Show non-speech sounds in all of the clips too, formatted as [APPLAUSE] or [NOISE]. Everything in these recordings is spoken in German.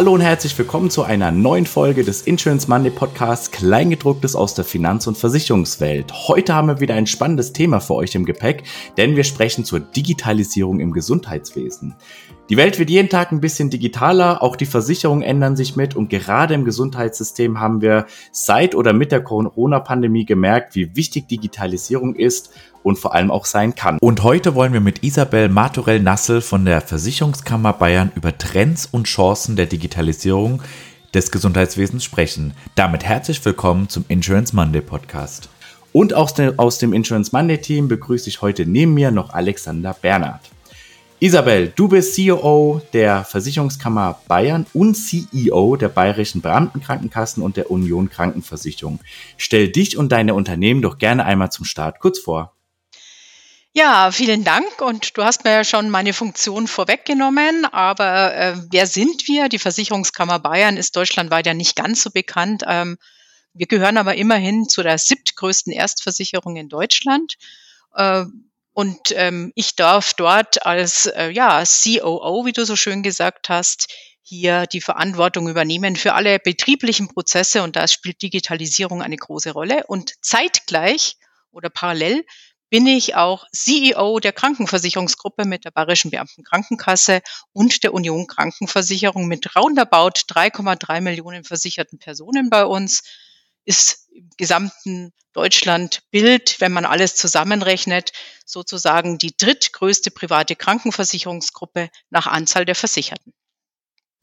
Hallo und herzlich willkommen zu einer neuen Folge des Insurance Monday Podcasts Kleingedrucktes aus der Finanz- und Versicherungswelt. Heute haben wir wieder ein spannendes Thema für euch im Gepäck, denn wir sprechen zur Digitalisierung im Gesundheitswesen. Die Welt wird jeden Tag ein bisschen digitaler, auch die Versicherungen ändern sich mit und gerade im Gesundheitssystem haben wir seit oder mit der Corona-Pandemie gemerkt, wie wichtig Digitalisierung ist und vor allem auch sein kann. Und heute wollen wir mit Isabel Martorell-Nassel von der Versicherungskammer Bayern über Trends und Chancen der Digitalisierung des Gesundheitswesens sprechen. Damit herzlich willkommen zum Insurance Monday Podcast. Und aus, dem, aus dem Insurance Monday Team begrüße ich heute neben mir noch Alexander Bernhard. Isabel, du bist CEO der Versicherungskammer Bayern und CEO der Bayerischen Beamtenkrankenkassen und der Union Krankenversicherung. Stell dich und deine Unternehmen doch gerne einmal zum Start kurz vor. Ja, vielen Dank. Und du hast mir ja schon meine Funktion vorweggenommen. Aber äh, wer sind wir? Die Versicherungskammer Bayern ist deutschlandweit ja nicht ganz so bekannt. Ähm, wir gehören aber immerhin zu der siebtgrößten Erstversicherung in Deutschland. Äh, und ähm, ich darf dort als äh, ja, COO, wie du so schön gesagt hast, hier die Verantwortung übernehmen für alle betrieblichen Prozesse und da spielt Digitalisierung eine große Rolle. Und zeitgleich oder parallel bin ich auch CEO der Krankenversicherungsgruppe mit der Bayerischen Beamtenkrankenkasse und der Union Krankenversicherung mit roundabout 3,3 Millionen versicherten Personen bei uns. Ist im gesamten Deutschland Bild, wenn man alles zusammenrechnet, sozusagen die drittgrößte private Krankenversicherungsgruppe nach Anzahl der Versicherten.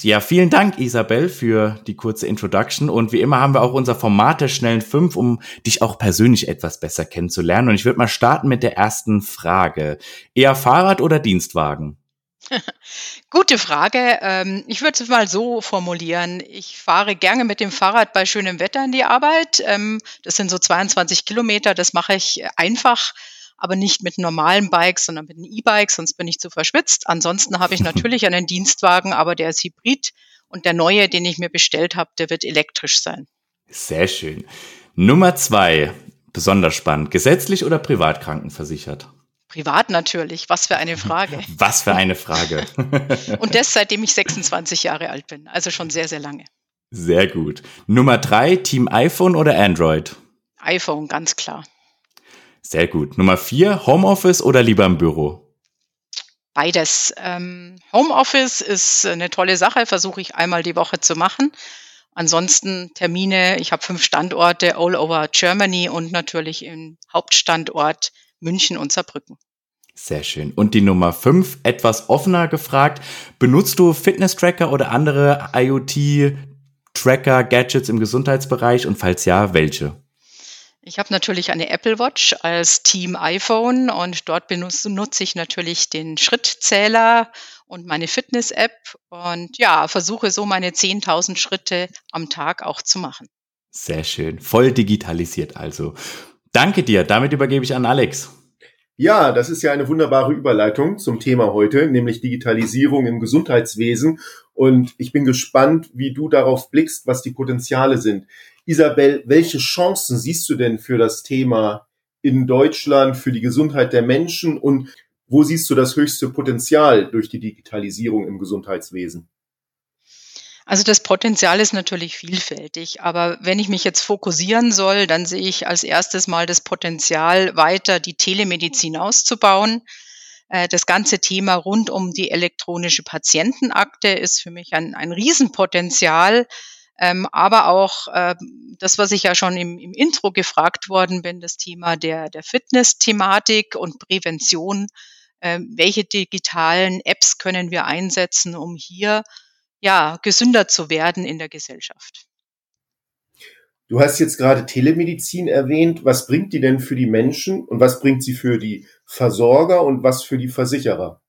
Ja, vielen Dank, Isabel, für die kurze Introduction. Und wie immer haben wir auch unser Format der schnellen fünf, um dich auch persönlich etwas besser kennenzulernen. Und ich würde mal starten mit der ersten Frage. Eher Fahrrad oder Dienstwagen? [LAUGHS] Gute Frage. Ähm, ich würde es mal so formulieren. Ich fahre gerne mit dem Fahrrad bei schönem Wetter in die Arbeit. Ähm, das sind so 22 Kilometer. Das mache ich einfach aber nicht mit normalen Bikes, sondern mit einem E-Bike, sonst bin ich zu verschwitzt. Ansonsten habe ich [LAUGHS] natürlich einen Dienstwagen, aber der ist hybrid und der neue, den ich mir bestellt habe, der wird elektrisch sein. Sehr schön. Nummer zwei, besonders spannend. Gesetzlich oder privat krankenversichert? Privat natürlich. Was für eine Frage. [LAUGHS] Was für eine Frage. [LAUGHS] und das seitdem ich 26 Jahre alt bin. Also schon sehr, sehr lange. Sehr gut. Nummer drei, Team iPhone oder Android? iPhone, ganz klar. Sehr gut. Nummer vier, Homeoffice oder lieber im Büro? Beides. Ähm, Homeoffice ist eine tolle Sache, versuche ich einmal die Woche zu machen. Ansonsten Termine, ich habe fünf Standorte all over Germany und natürlich im Hauptstandort München und Saarbrücken. Sehr schön. Und die Nummer fünf, etwas offener gefragt. Benutzt du Fitness-Tracker oder andere IoT-Tracker, Gadgets im Gesundheitsbereich? Und falls ja, welche? Ich habe natürlich eine Apple Watch als Team iPhone und dort benutze, nutze ich natürlich den Schrittzähler und meine Fitness-App und ja, versuche so meine 10.000 Schritte am Tag auch zu machen. Sehr schön. Voll digitalisiert also. Danke dir. Damit übergebe ich an Alex. Ja, das ist ja eine wunderbare Überleitung zum Thema heute, nämlich Digitalisierung im Gesundheitswesen. Und ich bin gespannt, wie du darauf blickst, was die Potenziale sind. Isabel, welche Chancen siehst du denn für das Thema in Deutschland, für die Gesundheit der Menschen und wo siehst du das höchste Potenzial durch die Digitalisierung im Gesundheitswesen? Also das Potenzial ist natürlich vielfältig, aber wenn ich mich jetzt fokussieren soll, dann sehe ich als erstes mal das Potenzial, weiter die Telemedizin auszubauen. Äh, das ganze Thema rund um die elektronische Patientenakte ist für mich ein, ein Riesenpotenzial, ähm, aber auch äh, das, was ich ja schon im, im Intro gefragt worden bin, das Thema der, der Fitness-Thematik und Prävention. Äh, welche digitalen Apps können wir einsetzen, um hier ja gesünder zu werden in der Gesellschaft? Du hast jetzt gerade Telemedizin erwähnt. Was bringt die denn für die Menschen und was bringt sie für die Versorger und was für die Versicherer?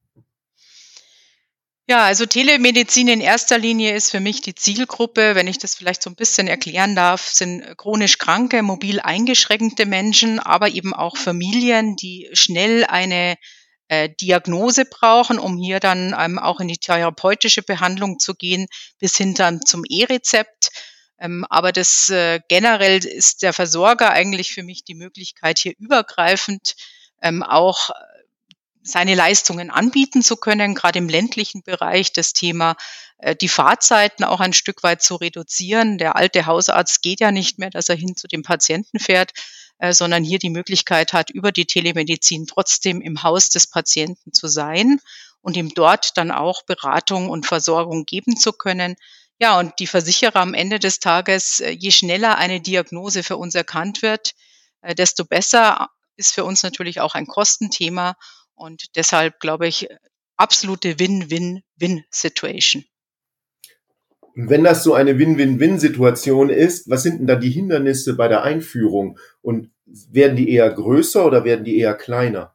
Ja, also Telemedizin in erster Linie ist für mich die Zielgruppe, wenn ich das vielleicht so ein bisschen erklären darf, sind chronisch kranke, mobil eingeschränkte Menschen, aber eben auch Familien, die schnell eine äh, Diagnose brauchen, um hier dann ähm, auch in die therapeutische Behandlung zu gehen, bis hin dann zum E-Rezept. Ähm, aber das äh, generell ist der Versorger eigentlich für mich die Möglichkeit, hier übergreifend ähm, auch seine Leistungen anbieten zu können, gerade im ländlichen Bereich das Thema äh, die Fahrzeiten auch ein Stück weit zu reduzieren. Der alte Hausarzt geht ja nicht mehr, dass er hin zu dem Patienten fährt, äh, sondern hier die Möglichkeit hat, über die Telemedizin trotzdem im Haus des Patienten zu sein und ihm dort dann auch Beratung und Versorgung geben zu können. Ja, und die Versicherer am Ende des Tages, äh, je schneller eine Diagnose für uns erkannt wird, desto besser ist für uns natürlich auch ein Kostenthema und deshalb glaube ich, absolute Win-Win-Win-Situation. Wenn das so eine Win-Win-Win-Situation ist, was sind denn da die Hindernisse bei der Einführung? Und werden die eher größer oder werden die eher kleiner?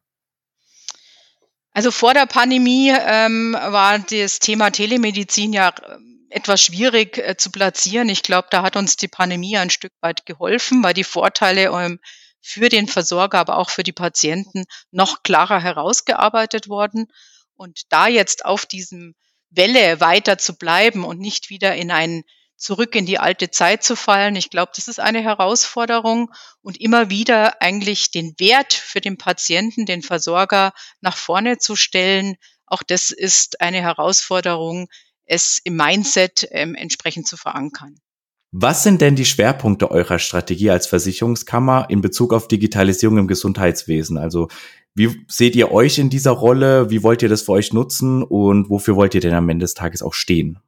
Also vor der Pandemie ähm, war das Thema Telemedizin ja ähm, etwas schwierig äh, zu platzieren. Ich glaube, da hat uns die Pandemie ein Stück weit geholfen, weil die Vorteile ähm, für den Versorger, aber auch für die Patienten noch klarer herausgearbeitet worden. Und da jetzt auf diesem Welle weiter zu bleiben und nicht wieder in ein zurück in die alte Zeit zu fallen. Ich glaube, das ist eine Herausforderung und immer wieder eigentlich den Wert für den Patienten, den Versorger nach vorne zu stellen. Auch das ist eine Herausforderung, es im Mindset ähm, entsprechend zu verankern. Was sind denn die Schwerpunkte eurer Strategie als Versicherungskammer in Bezug auf Digitalisierung im Gesundheitswesen? Also wie seht ihr euch in dieser Rolle? Wie wollt ihr das für euch nutzen? Und wofür wollt ihr denn am Ende des Tages auch stehen?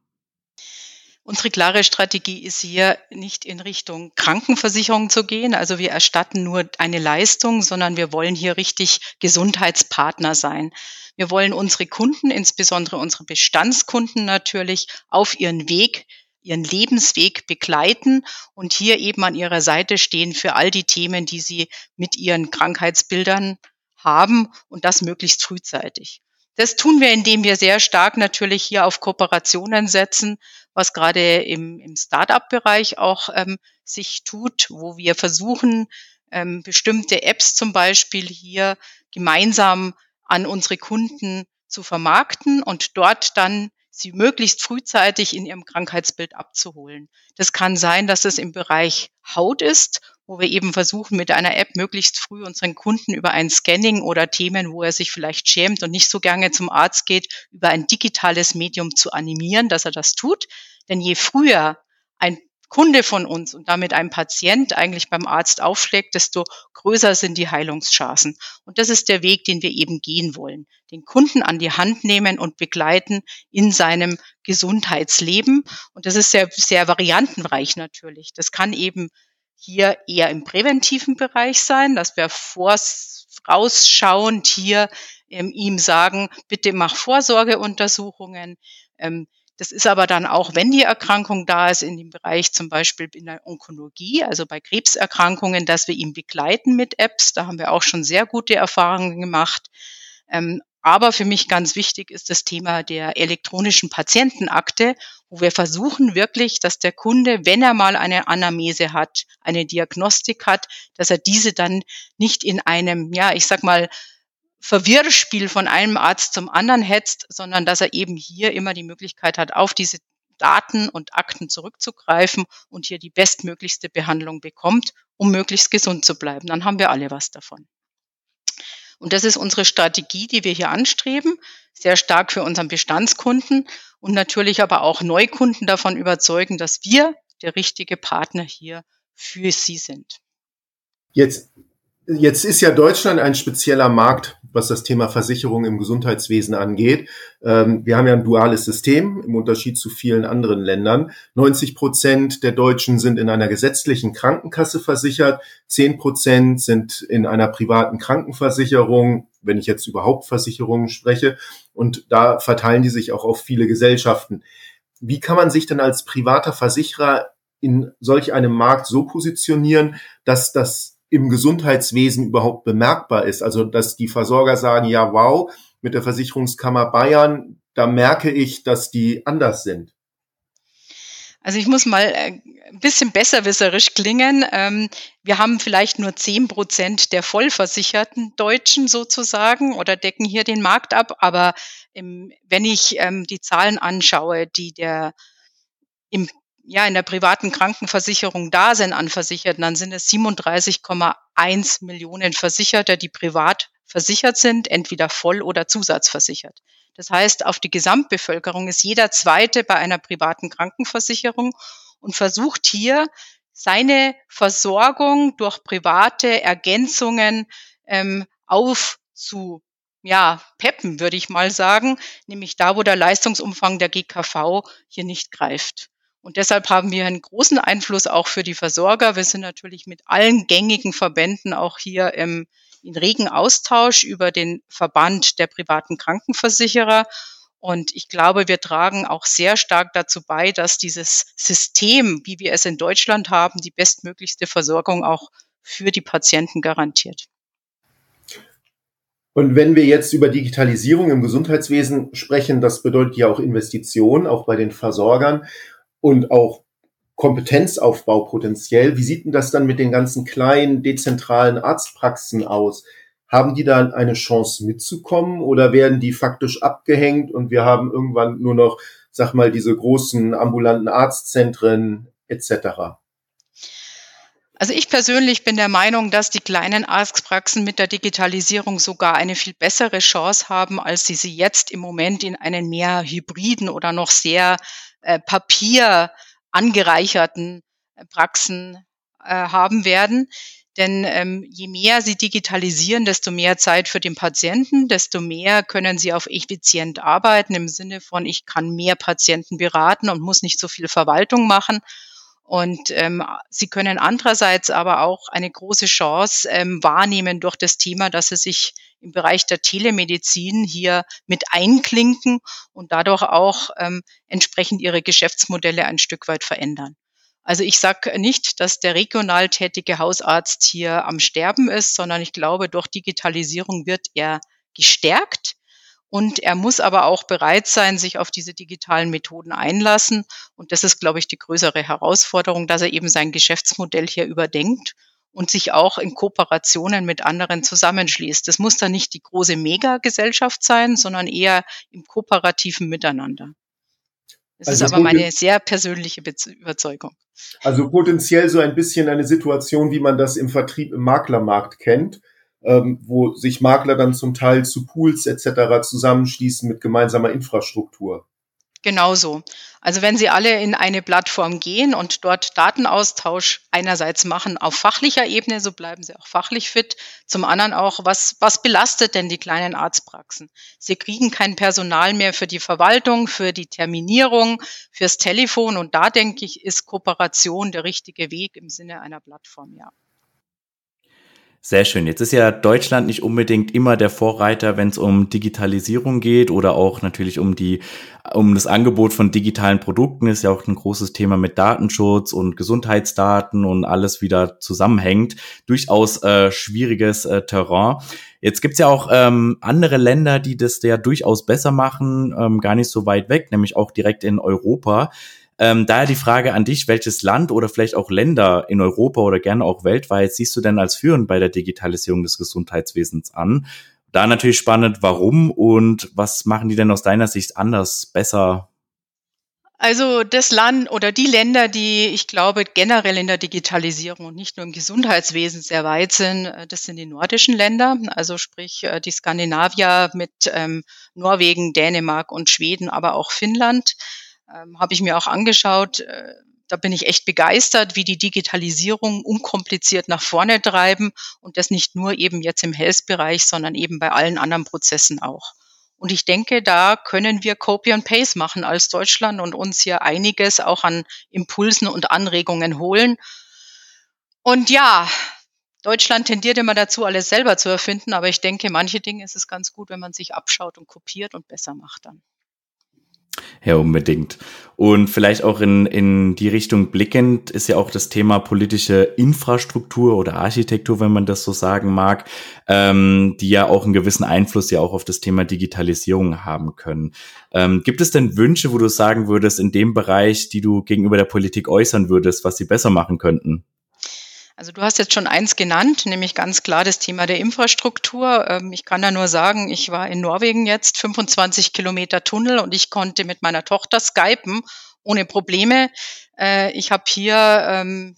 Unsere klare Strategie ist hier nicht in Richtung Krankenversicherung zu gehen. Also wir erstatten nur eine Leistung, sondern wir wollen hier richtig Gesundheitspartner sein. Wir wollen unsere Kunden, insbesondere unsere Bestandskunden natürlich, auf ihren Weg ihren Lebensweg begleiten und hier eben an ihrer Seite stehen für all die Themen, die sie mit ihren Krankheitsbildern haben und das möglichst frühzeitig. Das tun wir, indem wir sehr stark natürlich hier auf Kooperationen setzen, was gerade im, im Start-up-Bereich auch ähm, sich tut, wo wir versuchen, ähm, bestimmte Apps zum Beispiel hier gemeinsam an unsere Kunden zu vermarkten und dort dann sie möglichst frühzeitig in ihrem Krankheitsbild abzuholen. Das kann sein, dass es im Bereich Haut ist, wo wir eben versuchen, mit einer App möglichst früh unseren Kunden über ein Scanning oder Themen, wo er sich vielleicht schämt und nicht so gerne zum Arzt geht, über ein digitales Medium zu animieren, dass er das tut. Denn je früher ein Kunde von uns und damit ein Patient eigentlich beim Arzt aufschlägt, desto größer sind die Heilungschancen. Und das ist der Weg, den wir eben gehen wollen. Den Kunden an die Hand nehmen und begleiten in seinem Gesundheitsleben. Und das ist sehr, sehr variantenreich natürlich. Das kann eben hier eher im präventiven Bereich sein, dass wir vorausschauend hier ähm, ihm sagen, bitte mach Vorsorgeuntersuchungen. Ähm, das ist aber dann auch, wenn die Erkrankung da ist, in dem Bereich zum Beispiel in der Onkologie, also bei Krebserkrankungen, dass wir ihn begleiten mit Apps. Da haben wir auch schon sehr gute Erfahrungen gemacht. Ähm, aber für mich ganz wichtig ist das Thema der elektronischen Patientenakte, wo wir versuchen wirklich, dass der Kunde, wenn er mal eine Anamnese hat, eine Diagnostik hat, dass er diese dann nicht in einem, ja, ich sag mal, Verwirrspiel von einem Arzt zum anderen hetzt, sondern dass er eben hier immer die Möglichkeit hat, auf diese Daten und Akten zurückzugreifen und hier die bestmöglichste Behandlung bekommt, um möglichst gesund zu bleiben. Dann haben wir alle was davon. Und das ist unsere Strategie, die wir hier anstreben, sehr stark für unseren Bestandskunden und natürlich aber auch Neukunden davon überzeugen, dass wir der richtige Partner hier für sie sind. Jetzt Jetzt ist ja Deutschland ein spezieller Markt, was das Thema Versicherung im Gesundheitswesen angeht. Ähm, wir haben ja ein duales System im Unterschied zu vielen anderen Ländern. 90 Prozent der Deutschen sind in einer gesetzlichen Krankenkasse versichert, 10 Prozent sind in einer privaten Krankenversicherung, wenn ich jetzt überhaupt Versicherungen spreche. Und da verteilen die sich auch auf viele Gesellschaften. Wie kann man sich denn als privater Versicherer in solch einem Markt so positionieren, dass das im Gesundheitswesen überhaupt bemerkbar ist. Also dass die Versorger sagen, ja, wow, mit der Versicherungskammer Bayern, da merke ich, dass die anders sind. Also ich muss mal äh, ein bisschen besserwisserisch klingen. Ähm, wir haben vielleicht nur zehn Prozent der vollversicherten Deutschen sozusagen oder decken hier den Markt ab. Aber wenn ich ähm, die Zahlen anschaue, die der im ja, in der privaten Krankenversicherung da sind an Versicherten, dann sind es 37,1 Millionen Versicherte, die privat versichert sind, entweder voll oder zusatzversichert. Das heißt, auf die Gesamtbevölkerung ist jeder Zweite bei einer privaten Krankenversicherung und versucht hier seine Versorgung durch private Ergänzungen ähm, aufzu ja, peppen, würde ich mal sagen, nämlich da, wo der Leistungsumfang der GKV hier nicht greift. Und deshalb haben wir einen großen Einfluss auch für die Versorger. Wir sind natürlich mit allen gängigen Verbänden auch hier im, in regen Austausch über den Verband der privaten Krankenversicherer. Und ich glaube, wir tragen auch sehr stark dazu bei, dass dieses System, wie wir es in Deutschland haben, die bestmöglichste Versorgung auch für die Patienten garantiert. Und wenn wir jetzt über Digitalisierung im Gesundheitswesen sprechen, das bedeutet ja auch Investitionen, auch bei den Versorgern und auch Kompetenzaufbau potenziell. Wie sieht denn das dann mit den ganzen kleinen dezentralen Arztpraxen aus? Haben die da eine Chance mitzukommen oder werden die faktisch abgehängt und wir haben irgendwann nur noch, sag mal, diese großen ambulanten Arztzentren etc.? Also ich persönlich bin der Meinung, dass die kleinen Arztpraxen mit der Digitalisierung sogar eine viel bessere Chance haben, als sie sie jetzt im Moment in einen mehr hybriden oder noch sehr äh, Papier angereicherten äh, Praxen äh, haben werden. Denn ähm, je mehr sie digitalisieren, desto mehr Zeit für den Patienten, desto mehr können sie auf effizient arbeiten im Sinne von, ich kann mehr Patienten beraten und muss nicht so viel Verwaltung machen. Und ähm, sie können andererseits aber auch eine große Chance ähm, wahrnehmen durch das Thema, dass sie sich im Bereich der Telemedizin hier mit einklinken und dadurch auch ähm, entsprechend ihre Geschäftsmodelle ein Stück weit verändern. Also ich sage nicht, dass der regional tätige Hausarzt hier am Sterben ist, sondern ich glaube, durch Digitalisierung wird er gestärkt. Und er muss aber auch bereit sein, sich auf diese digitalen Methoden einlassen. Und das ist, glaube ich, die größere Herausforderung, dass er eben sein Geschäftsmodell hier überdenkt und sich auch in Kooperationen mit anderen zusammenschließt. Das muss dann nicht die große Megagesellschaft sein, sondern eher im kooperativen Miteinander. Das also ist aber meine sehr persönliche Überzeugung. Also potenziell so ein bisschen eine Situation, wie man das im Vertrieb im Maklermarkt kennt ähm, wo sich Makler dann zum Teil zu Pools etc. zusammenschließen mit gemeinsamer Infrastruktur. Genauso. Also wenn Sie alle in eine Plattform gehen und dort Datenaustausch einerseits machen auf fachlicher Ebene, so bleiben Sie auch fachlich fit. Zum anderen auch, was, was belastet denn die kleinen Arztpraxen? Sie kriegen kein Personal mehr für die Verwaltung, für die Terminierung, fürs Telefon und da denke ich, ist Kooperation der richtige Weg im Sinne einer Plattform, ja. Sehr schön. Jetzt ist ja Deutschland nicht unbedingt immer der Vorreiter, wenn es um Digitalisierung geht oder auch natürlich um die, um das Angebot von digitalen Produkten ist ja auch ein großes Thema mit Datenschutz und Gesundheitsdaten und alles wieder zusammenhängt. Durchaus äh, schwieriges äh, Terrain. Jetzt gibt's ja auch ähm, andere Länder, die das ja durchaus besser machen, ähm, gar nicht so weit weg, nämlich auch direkt in Europa. Ähm, daher die Frage an dich, welches Land oder vielleicht auch Länder in Europa oder gerne auch weltweit siehst du denn als führend bei der Digitalisierung des Gesundheitswesens an? Da natürlich spannend, warum und was machen die denn aus deiner Sicht anders, besser? Also das Land oder die Länder, die ich glaube generell in der Digitalisierung und nicht nur im Gesundheitswesen sehr weit sind, äh, das sind die nordischen Länder, also sprich äh, die Skandinavier mit ähm, Norwegen, Dänemark und Schweden, aber auch Finnland ähm, habe ich mir auch angeschaut. Äh, da bin ich echt begeistert, wie die Digitalisierung unkompliziert nach vorne treiben und das nicht nur eben jetzt im Health-Bereich, sondern eben bei allen anderen Prozessen auch. Und ich denke, da können wir Copy and Paste machen als Deutschland und uns hier einiges auch an Impulsen und Anregungen holen. Und ja, Deutschland tendiert immer dazu, alles selber zu erfinden, aber ich denke, manche Dinge ist es ganz gut, wenn man sich abschaut und kopiert und besser macht dann. Ja, unbedingt. Und vielleicht auch in, in die Richtung blickend ist ja auch das Thema politische Infrastruktur oder Architektur, wenn man das so sagen mag, ähm, die ja auch einen gewissen Einfluss ja auch auf das Thema Digitalisierung haben können. Ähm, gibt es denn Wünsche, wo du sagen würdest, in dem Bereich, die du gegenüber der Politik äußern würdest, was sie besser machen könnten? Also du hast jetzt schon eins genannt, nämlich ganz klar das Thema der Infrastruktur. Ähm, ich kann da nur sagen, ich war in Norwegen jetzt 25 Kilometer Tunnel und ich konnte mit meiner Tochter skypen ohne Probleme. Äh, ich habe hier, ähm,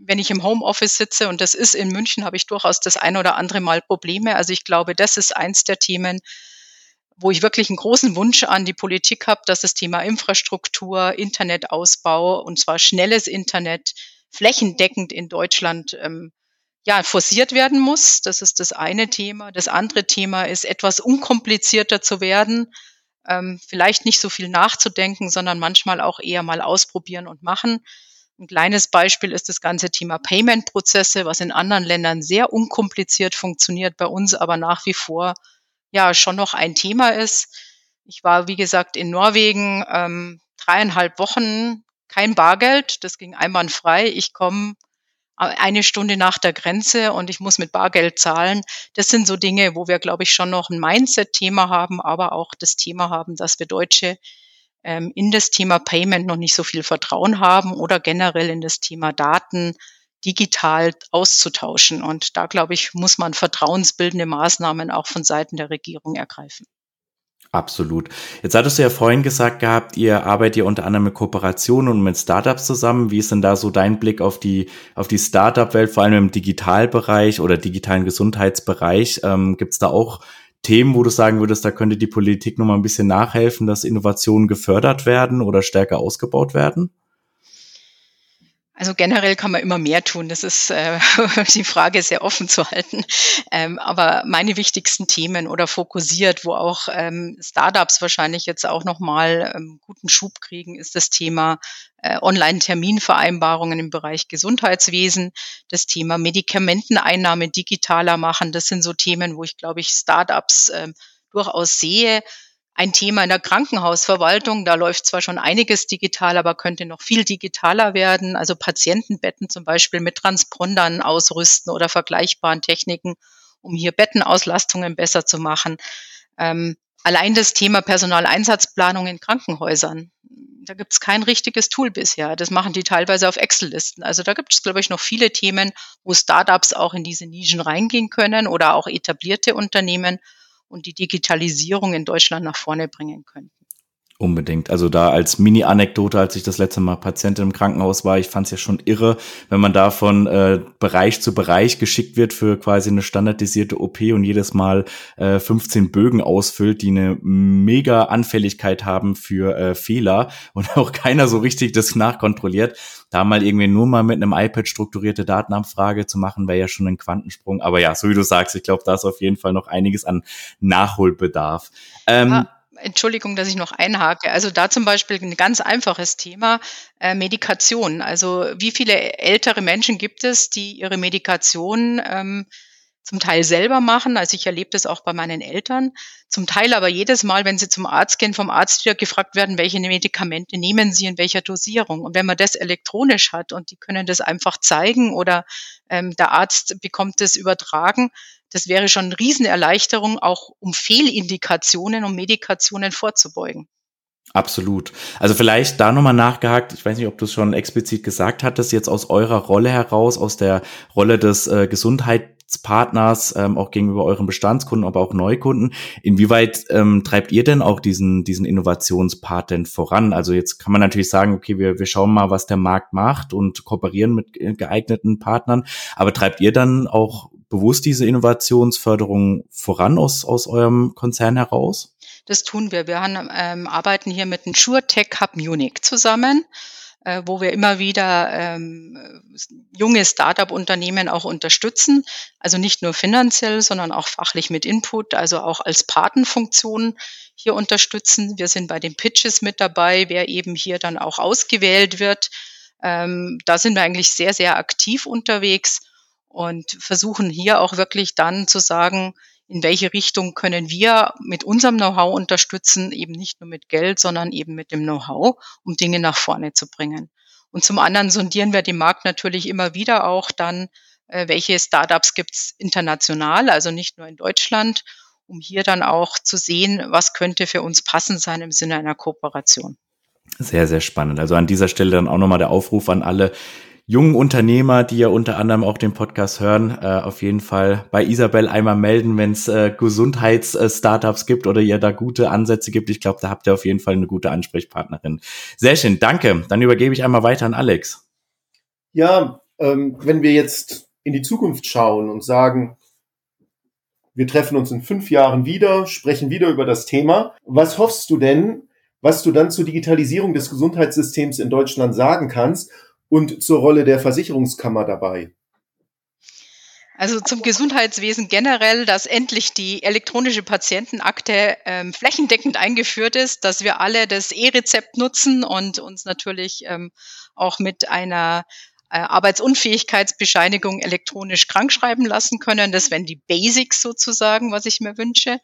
wenn ich im Homeoffice sitze und das ist in München, habe ich durchaus das ein oder andere Mal Probleme. Also ich glaube, das ist eins der Themen, wo ich wirklich einen großen Wunsch an die Politik habe, dass das Thema Infrastruktur, Internetausbau und zwar schnelles Internet flächendeckend in Deutschland ähm, ja, forciert werden muss. Das ist das eine Thema. Das andere Thema ist, etwas unkomplizierter zu werden, ähm, vielleicht nicht so viel nachzudenken, sondern manchmal auch eher mal ausprobieren und machen. Ein kleines Beispiel ist das ganze Thema Payment-Prozesse, was in anderen Ländern sehr unkompliziert funktioniert, bei uns aber nach wie vor ja schon noch ein Thema ist. Ich war, wie gesagt, in Norwegen ähm, dreieinhalb Wochen kein Bargeld, das ging einwandfrei. Ich komme eine Stunde nach der Grenze und ich muss mit Bargeld zahlen. Das sind so Dinge, wo wir, glaube ich, schon noch ein Mindset-Thema haben, aber auch das Thema haben, dass wir Deutsche ähm, in das Thema Payment noch nicht so viel Vertrauen haben oder generell in das Thema Daten digital auszutauschen. Und da, glaube ich, muss man vertrauensbildende Maßnahmen auch von Seiten der Regierung ergreifen. Absolut. Jetzt hattest du ja vorhin gesagt gehabt, ihr arbeitet ja unter anderem mit Kooperationen und mit Startups zusammen. Wie ist denn da so dein Blick auf die, auf die Startup-Welt, vor allem im Digitalbereich oder digitalen Gesundheitsbereich? Ähm, Gibt es da auch Themen, wo du sagen würdest, da könnte die Politik noch mal ein bisschen nachhelfen, dass Innovationen gefördert werden oder stärker ausgebaut werden? Also generell kann man immer mehr tun. Das ist äh, [LAUGHS] die Frage sehr offen zu halten. Ähm, aber meine wichtigsten Themen oder fokussiert, wo auch ähm, Startups wahrscheinlich jetzt auch nochmal ähm, guten Schub kriegen, ist das Thema äh, Online-Terminvereinbarungen im Bereich Gesundheitswesen, das Thema Medikamenteneinnahme digitaler machen. Das sind so Themen, wo ich glaube ich Startups äh, durchaus sehe ein Thema in der Krankenhausverwaltung. Da läuft zwar schon einiges digital, aber könnte noch viel digitaler werden. Also Patientenbetten zum Beispiel mit Transpondern ausrüsten oder vergleichbaren Techniken, um hier Bettenauslastungen besser zu machen. Ähm, allein das Thema Personaleinsatzplanung in Krankenhäusern. Da gibt es kein richtiges Tool bisher. Das machen die teilweise auf Excel-Listen. Also da gibt es, glaube ich, noch viele Themen, wo Startups auch in diese Nischen reingehen können oder auch etablierte Unternehmen und die Digitalisierung in Deutschland nach vorne bringen könnten. Unbedingt. Also da als Mini-Anekdote, als ich das letzte Mal Patientin im Krankenhaus war, ich fand es ja schon irre, wenn man da von äh, Bereich zu Bereich geschickt wird für quasi eine standardisierte OP und jedes Mal äh, 15 Bögen ausfüllt, die eine mega Anfälligkeit haben für äh, Fehler [LAUGHS] und auch keiner so richtig das nachkontrolliert. Da mal irgendwie nur mal mit einem iPad strukturierte Datenabfrage zu machen, wäre ja schon ein Quantensprung. Aber ja, so wie du sagst, ich glaube, da ist auf jeden Fall noch einiges an Nachholbedarf. Ähm, ah Entschuldigung, dass ich noch einhake. Also da zum Beispiel ein ganz einfaches Thema, äh, Medikation. Also wie viele ältere Menschen gibt es, die ihre Medikation ähm, zum Teil selber machen. Also ich erlebe das auch bei meinen Eltern. Zum Teil aber jedes Mal, wenn sie zum Arzt gehen, vom Arzt wieder gefragt werden, welche Medikamente nehmen sie in welcher Dosierung. Und wenn man das elektronisch hat und die können das einfach zeigen oder ähm, der Arzt bekommt es übertragen, das wäre schon eine Riesenerleichterung, auch um Fehlindikationen und Medikationen vorzubeugen. Absolut. Also vielleicht da nochmal nachgehakt, ich weiß nicht, ob du es schon explizit gesagt hattest, jetzt aus eurer Rolle heraus, aus der Rolle des äh, Gesundheitspartners, ähm, auch gegenüber euren Bestandskunden, aber auch Neukunden. Inwieweit ähm, treibt ihr denn auch diesen, diesen Innovationspart denn voran? Also jetzt kann man natürlich sagen, okay, wir, wir schauen mal, was der Markt macht und kooperieren mit geeigneten Partnern, aber treibt ihr dann auch bewusst diese Innovationsförderung voran aus, aus eurem Konzern heraus? Das tun wir. Wir haben, ähm, arbeiten hier mit dem SureTech Hub Munich zusammen, äh, wo wir immer wieder ähm, junge Startup-Unternehmen auch unterstützen. Also nicht nur finanziell, sondern auch fachlich mit Input, also auch als Patenfunktion hier unterstützen. Wir sind bei den Pitches mit dabei, wer eben hier dann auch ausgewählt wird. Ähm, da sind wir eigentlich sehr, sehr aktiv unterwegs und versuchen hier auch wirklich dann zu sagen, in welche Richtung können wir mit unserem Know-how unterstützen, eben nicht nur mit Geld, sondern eben mit dem Know-how, um Dinge nach vorne zu bringen. Und zum anderen sondieren wir den Markt natürlich immer wieder auch dann, äh, welche Startups gibt's international, also nicht nur in Deutschland, um hier dann auch zu sehen, was könnte für uns passend sein im Sinne einer Kooperation. Sehr, sehr spannend. Also an dieser Stelle dann auch nochmal der Aufruf an alle, jungen Unternehmer, die ja unter anderem auch den Podcast hören, äh, auf jeden Fall bei Isabel einmal melden, wenn es äh, Gesundheits-Startups gibt oder ihr da gute Ansätze gibt. Ich glaube, da habt ihr auf jeden Fall eine gute Ansprechpartnerin. Sehr schön, danke. Dann übergebe ich einmal weiter an Alex. Ja, ähm, wenn wir jetzt in die Zukunft schauen und sagen, wir treffen uns in fünf Jahren wieder, sprechen wieder über das Thema. Was hoffst du denn, was du dann zur Digitalisierung des Gesundheitssystems in Deutschland sagen kannst und zur Rolle der Versicherungskammer dabei? Also zum Gesundheitswesen generell, dass endlich die elektronische Patientenakte ähm, flächendeckend eingeführt ist, dass wir alle das E-Rezept nutzen und uns natürlich ähm, auch mit einer äh, Arbeitsunfähigkeitsbescheinigung elektronisch krankschreiben lassen können. Das wären die Basics sozusagen, was ich mir wünsche.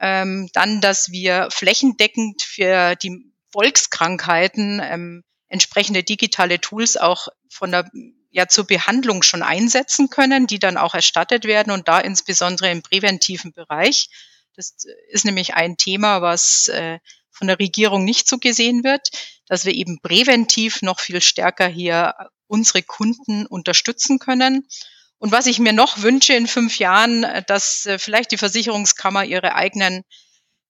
Ähm, dann, dass wir flächendeckend für die Volkskrankheiten ähm, entsprechende digitale Tools auch von der ja zur Behandlung schon einsetzen können, die dann auch erstattet werden und da insbesondere im präventiven Bereich. Das ist nämlich ein Thema, was äh, von der Regierung nicht so gesehen wird, dass wir eben präventiv noch viel stärker hier unsere Kunden unterstützen können. Und was ich mir noch wünsche in fünf Jahren, dass äh, vielleicht die Versicherungskammer ihre eigenen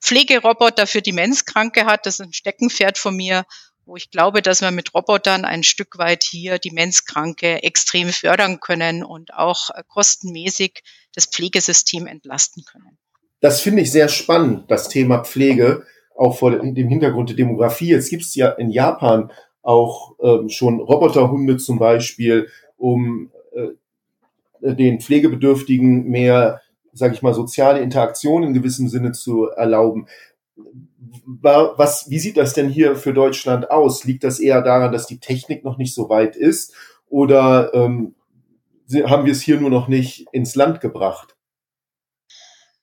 Pflegeroboter für Demenzkranke hat. Das ist ein Steckenpferd von mir wo ich glaube, dass wir mit Robotern ein Stück weit hier Demenzkranke extrem fördern können und auch äh, kostenmäßig das Pflegesystem entlasten können. Das finde ich sehr spannend, das Thema Pflege, auch vor dem Hintergrund der Demografie. Jetzt gibt es ja in Japan auch ähm, schon Roboterhunde zum Beispiel, um äh, den Pflegebedürftigen mehr, sage ich mal, soziale Interaktion in gewissem Sinne zu erlauben was, wie sieht das denn hier für Deutschland aus? Liegt das eher daran, dass die Technik noch nicht so weit ist oder ähm, haben wir es hier nur noch nicht ins Land gebracht?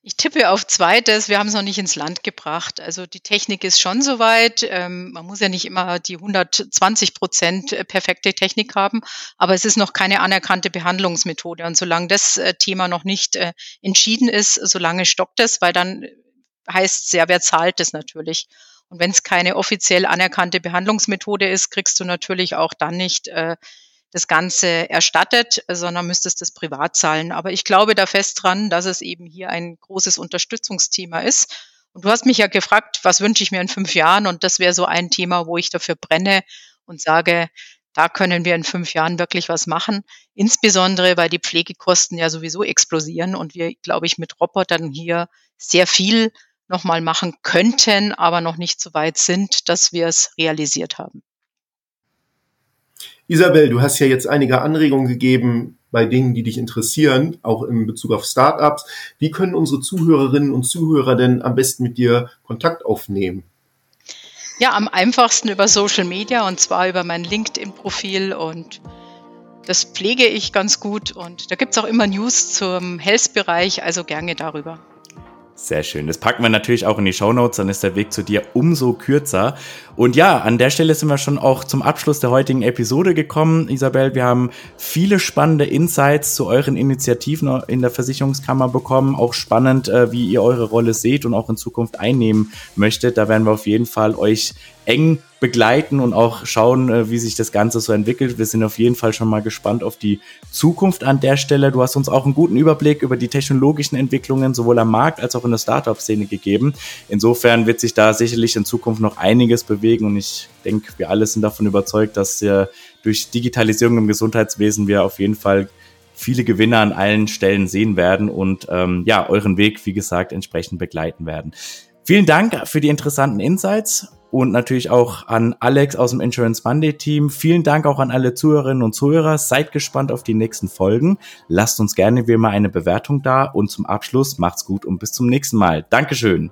Ich tippe auf zweites. Wir haben es noch nicht ins Land gebracht. Also die Technik ist schon soweit. Ähm, man muss ja nicht immer die 120 Prozent perfekte Technik haben, aber es ist noch keine anerkannte Behandlungsmethode. Und solange das äh, Thema noch nicht äh, entschieden ist, solange stockt es, weil dann heißt sehr, wer zahlt das natürlich. Und wenn es keine offiziell anerkannte Behandlungsmethode ist, kriegst du natürlich auch dann nicht äh, das Ganze erstattet, sondern müsstest das privat zahlen. Aber ich glaube da fest dran, dass es eben hier ein großes Unterstützungsthema ist. Und du hast mich ja gefragt, was wünsche ich mir in fünf Jahren? Und das wäre so ein Thema, wo ich dafür brenne und sage, da können wir in fünf Jahren wirklich was machen. Insbesondere, weil die Pflegekosten ja sowieso explosieren und wir, glaube ich, mit Robotern hier sehr viel nochmal machen könnten, aber noch nicht so weit sind, dass wir es realisiert haben. Isabel, du hast ja jetzt einige Anregungen gegeben bei Dingen, die dich interessieren, auch in Bezug auf Startups. Wie können unsere Zuhörerinnen und Zuhörer denn am besten mit dir Kontakt aufnehmen? Ja, am einfachsten über Social Media und zwar über mein LinkedIn-Profil und das pflege ich ganz gut und da gibt es auch immer News zum Health-Bereich, also gerne darüber. Sehr schön. Das packen wir natürlich auch in die Show Notes, dann ist der Weg zu dir umso kürzer. Und ja, an der Stelle sind wir schon auch zum Abschluss der heutigen Episode gekommen. Isabel, wir haben viele spannende Insights zu euren Initiativen in der Versicherungskammer bekommen. Auch spannend, äh, wie ihr eure Rolle seht und auch in Zukunft einnehmen möchtet. Da werden wir auf jeden Fall euch eng begleiten und auch schauen, äh, wie sich das Ganze so entwickelt. Wir sind auf jeden Fall schon mal gespannt auf die Zukunft an der Stelle. Du hast uns auch einen guten Überblick über die technologischen Entwicklungen sowohl am Markt als auch in der Startup-Szene gegeben. Insofern wird sich da sicherlich in Zukunft noch einiges bewegen und ich denke, wir alle sind davon überzeugt, dass durch Digitalisierung im Gesundheitswesen wir auf jeden Fall viele Gewinner an allen Stellen sehen werden und ähm, ja, euren Weg, wie gesagt, entsprechend begleiten werden. Vielen Dank für die interessanten Insights und natürlich auch an Alex aus dem Insurance Monday Team. Vielen Dank auch an alle Zuhörerinnen und Zuhörer. Seid gespannt auf die nächsten Folgen. Lasst uns gerne wie immer eine Bewertung da und zum Abschluss macht's gut und bis zum nächsten Mal. Dankeschön.